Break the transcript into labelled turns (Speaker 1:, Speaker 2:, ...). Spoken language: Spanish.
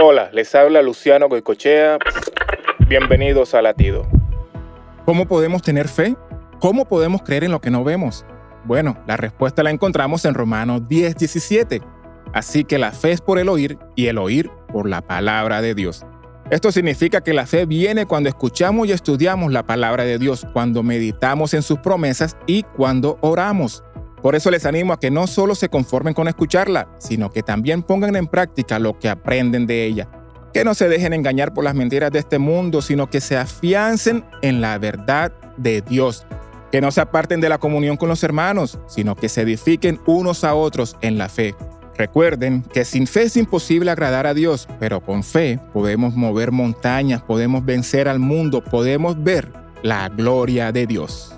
Speaker 1: Hola, les habla Luciano Goicochea. Bienvenidos a Latido.
Speaker 2: ¿Cómo podemos tener fe? ¿Cómo podemos creer en lo que no vemos? Bueno, la respuesta la encontramos en Romanos 10, 17. Así que la fe es por el oír y el oír por la palabra de Dios. Esto significa que la fe viene cuando escuchamos y estudiamos la palabra de Dios, cuando meditamos en sus promesas y cuando oramos. Por eso les animo a que no solo se conformen con escucharla, sino que también pongan en práctica lo que aprenden de ella. Que no se dejen engañar por las mentiras de este mundo, sino que se afiancen en la verdad de Dios. Que no se aparten de la comunión con los hermanos, sino que se edifiquen unos a otros en la fe. Recuerden que sin fe es imposible agradar a Dios, pero con fe podemos mover montañas, podemos vencer al mundo, podemos ver la gloria de Dios.